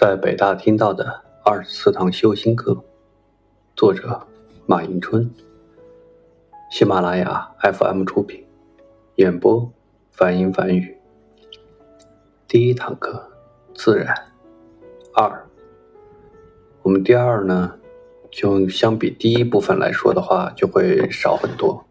在北大听到的二十四堂修心课，作者马迎春，喜马拉雅 FM 出品，演播梵音梵语。第一堂课自然二，我们第二呢，就相比第一部分来说的话，就会少很多，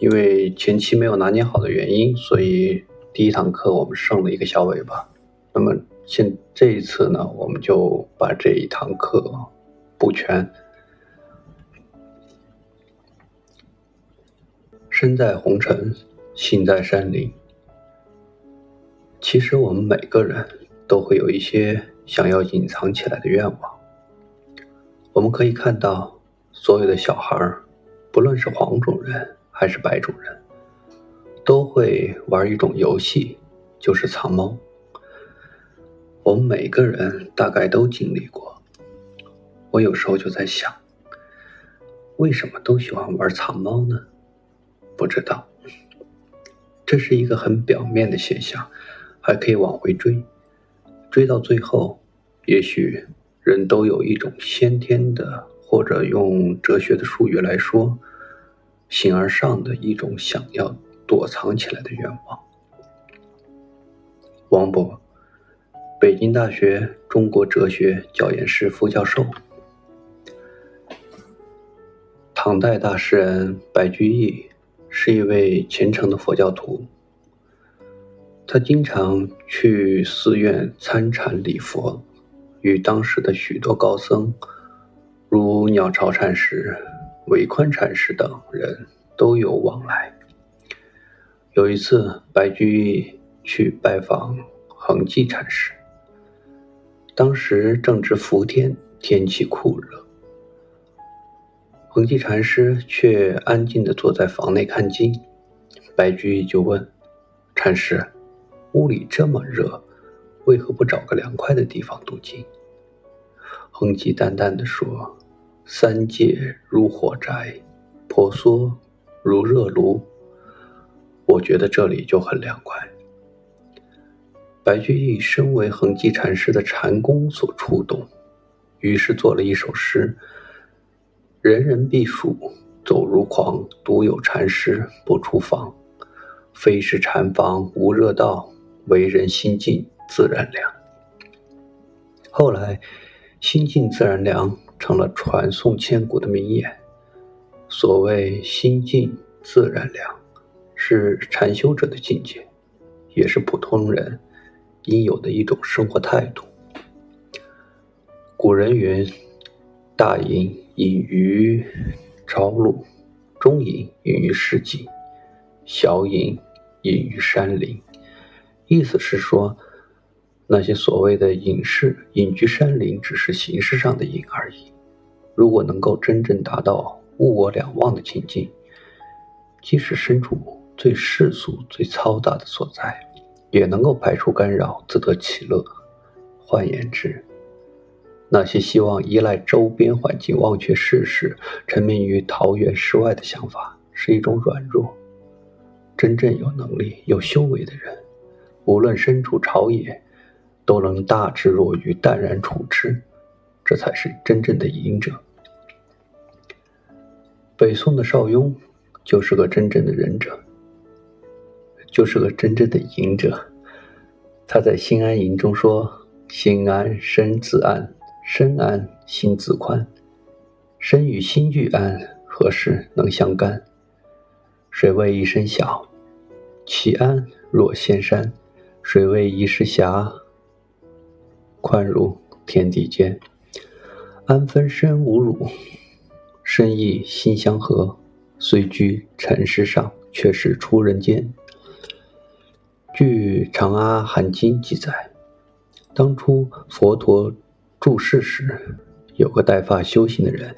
因为前期没有拿捏好的原因，所以第一堂课我们剩了一个小尾巴。那么。现这一次呢，我们就把这一堂课补全。身在红尘，心在山林。其实我们每个人都会有一些想要隐藏起来的愿望。我们可以看到，所有的小孩，不论是黄种人还是白种人，都会玩一种游戏，就是藏猫。我们每个人大概都经历过。我有时候就在想，为什么都喜欢玩藏猫呢？不知道。这是一个很表面的现象，还可以往回追，追到最后，也许人都有一种先天的，或者用哲学的术语来说，形而上的一种想要躲藏起来的愿望。王勃。北京大学中国哲学教研室副教授，唐代大诗人白居易是一位虔诚的佛教徒。他经常去寺院参禅礼佛，与当时的许多高僧，如鸟巢禅师、韦宽禅师等人都有往来。有一次，白居易去拜访恒寂禅师。当时正值伏天，天气酷热。恒寂禅师却安静地坐在房内看经。白居易就问禅师：“屋里这么热，为何不找个凉快的地方读经？”恒寂淡淡地说：“三界如火宅，婆娑如热炉。我觉得这里就很凉快。”白居易身为恒寂禅师的禅功所触动，于是做了一首诗：“人人避暑走如狂，独有禅师不出房。非是禅房无热道，为人心静自然凉。”后来，“心静自然凉”成了传颂千古的名言。所谓“心静自然凉”，是禅修者的境界，也是普通人。应有的一种生活态度。古人云：“大隐隐于朝露，中隐隐于市井，小隐隐于山林。”意思是说，那些所谓的隐士隐居山林，只是形式上的隐而已。如果能够真正达到物我两忘的情境，即使身处最世俗、最嘈杂的所在。也能够排除干扰，自得其乐。换言之，那些希望依赖周边环境、忘却世事、沉迷于桃源世外的想法，是一种软弱。真正有能力、有修为的人，无论身处朝野，都能大智若愚、淡然处之。这才是真正的隐者。北宋的邵雍就是个真正的仁者。就是个真正的隐者。他在《心安吟》中说：“心安身自安，身安心自宽。身与心俱安，何事能相干？水为一身小，其安若仙山；水为一时狭，宽如天地间。安分身无辱，身意心相合。虽居尘世上，却是出人间。”据《长阿含经》记载，当初佛陀住世时，有个带发修行的人，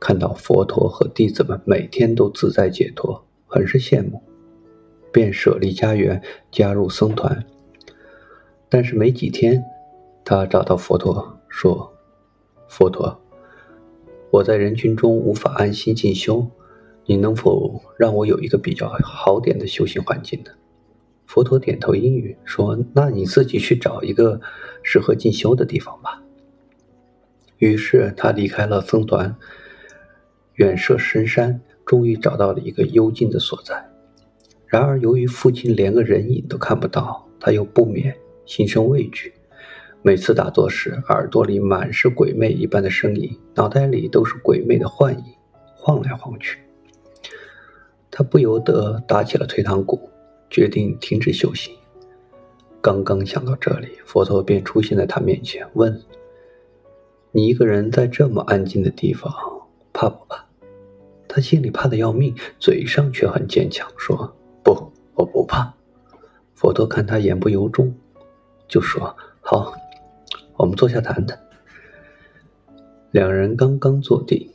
看到佛陀和弟子们每天都自在解脱，很是羡慕，便舍离家园，加入僧团。但是没几天，他找到佛陀说：“佛陀，我在人群中无法安心静修，你能否让我有一个比较好点的修行环境呢？”佛陀点头应允，说：“那你自己去找一个适合进修的地方吧。”于是他离开了僧团，远涉深山，终于找到了一个幽静的所在。然而，由于附近连个人影都看不到，他又不免心生畏惧。每次打坐时，耳朵里满是鬼魅一般的声音，脑袋里都是鬼魅的幻影，晃来晃去。他不由得打起了退堂鼓，决定停止修行。刚刚想到这里，佛陀便出现在他面前，问。你一个人在这么安静的地方，怕不怕？他心里怕的要命，嘴上却很坚强，说：“不，我不怕。”佛陀看他言不由衷，就说：“好，我们坐下谈谈。”两人刚刚坐定，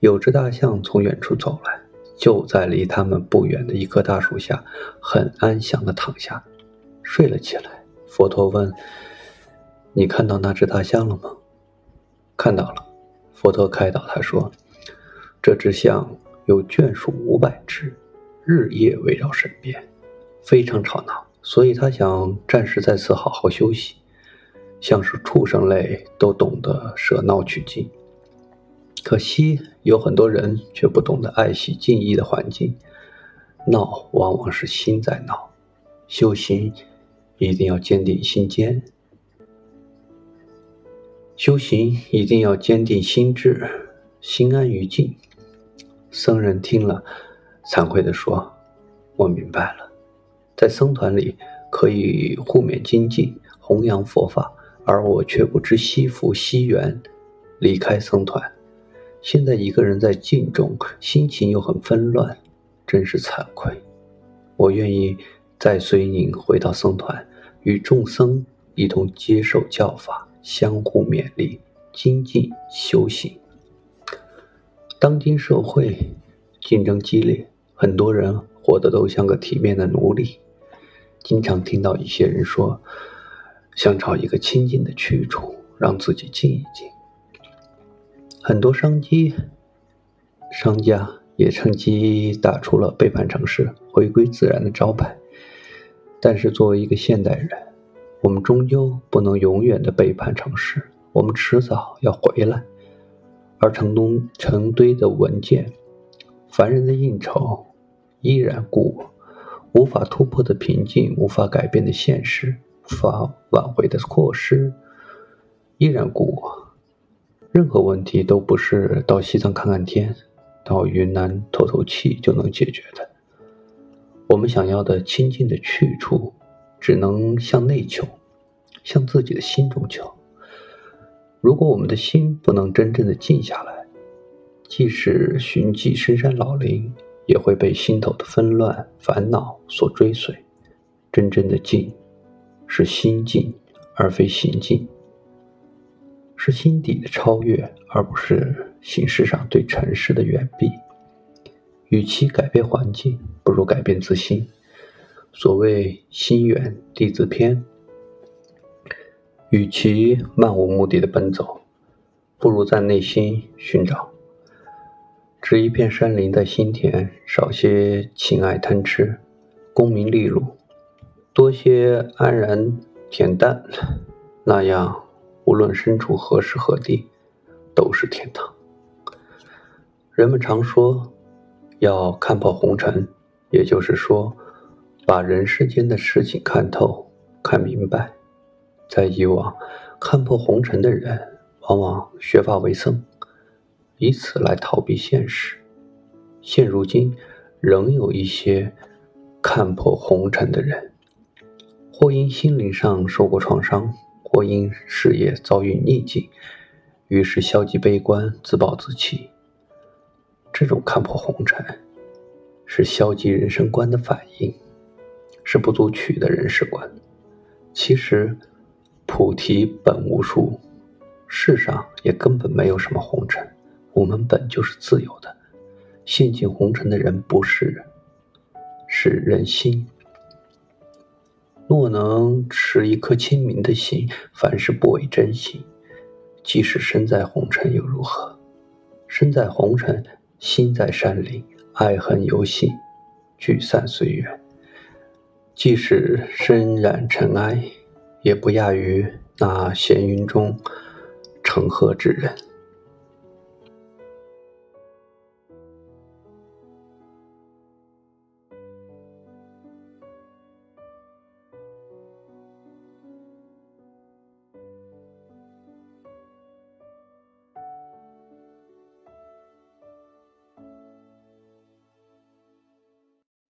有只大象从远处走来，就在离他们不远的一棵大树下，很安详的躺下，睡了起来。佛陀问：“你看到那只大象了吗？”看到了，佛陀开导他说：“这只象有眷属五百只，日夜围绕身边，非常吵闹，所以他想暂时在此好好休息。像是畜生类都懂得舍闹取静，可惜有很多人却不懂得爱惜静谧的环境，闹往往是心在闹。修行一定要坚定心坚。”修行一定要坚定心志，心安于静。僧人听了，惭愧地说：“我明白了，在僧团里可以互勉精进，弘扬佛法，而我却不知惜福惜缘，离开僧团。现在一个人在静中，心情又很纷乱，真是惭愧。我愿意再随您回到僧团，与众僧一同接受教法。”相互勉励，精进修行。当今社会竞争激烈，很多人活得都像个体面的奴隶。经常听到一些人说，想找一个清静的去处，让自己静一静。很多商机商家也趁机打出了背叛城市、回归自然的招牌。但是作为一个现代人，我们终究不能永远的背叛城市，我们迟早要回来。而城东成堆的文件、烦人的应酬，依然故我，无法突破的瓶颈，无法改变的现实，无法挽回的过失，依然故我。任何问题都不是到西藏看看天，到云南透透气就能解决的。我们想要的清净的去处。只能向内求，向自己的心中求。如果我们的心不能真正的静下来，即使寻迹深山老林，也会被心头的纷乱烦恼所追随。真正的静，是心静而非行静，是心底的超越，而不是形式上对尘世的远避。与其改变环境，不如改变自心。所谓心远地自偏，与其漫无目的的奔走，不如在内心寻找。植一片山林在心田，少些情爱贪痴，功名利禄，多些安然恬淡，那样无论身处何时何地，都是天堂。人们常说要看破红尘，也就是说。把人世间的事情看透、看明白，在以往看破红尘的人，往往削发为僧，以此来逃避现实。现如今，仍有一些看破红尘的人，或因心灵上受过创伤，或因事业遭遇逆境，于是消极悲观、自暴自弃。这种看破红尘，是消极人生观的反应。是不足取的人世观。其实，菩提本无树，世上也根本没有什么红尘。我们本就是自由的。陷进红尘的人不是人，是人心。若能持一颗清明的心，凡事不为真心，即使身在红尘又如何？身在红尘，心在山林，爱恨游戏，聚散随缘。即使身染尘埃，也不亚于那闲云中乘鹤之人。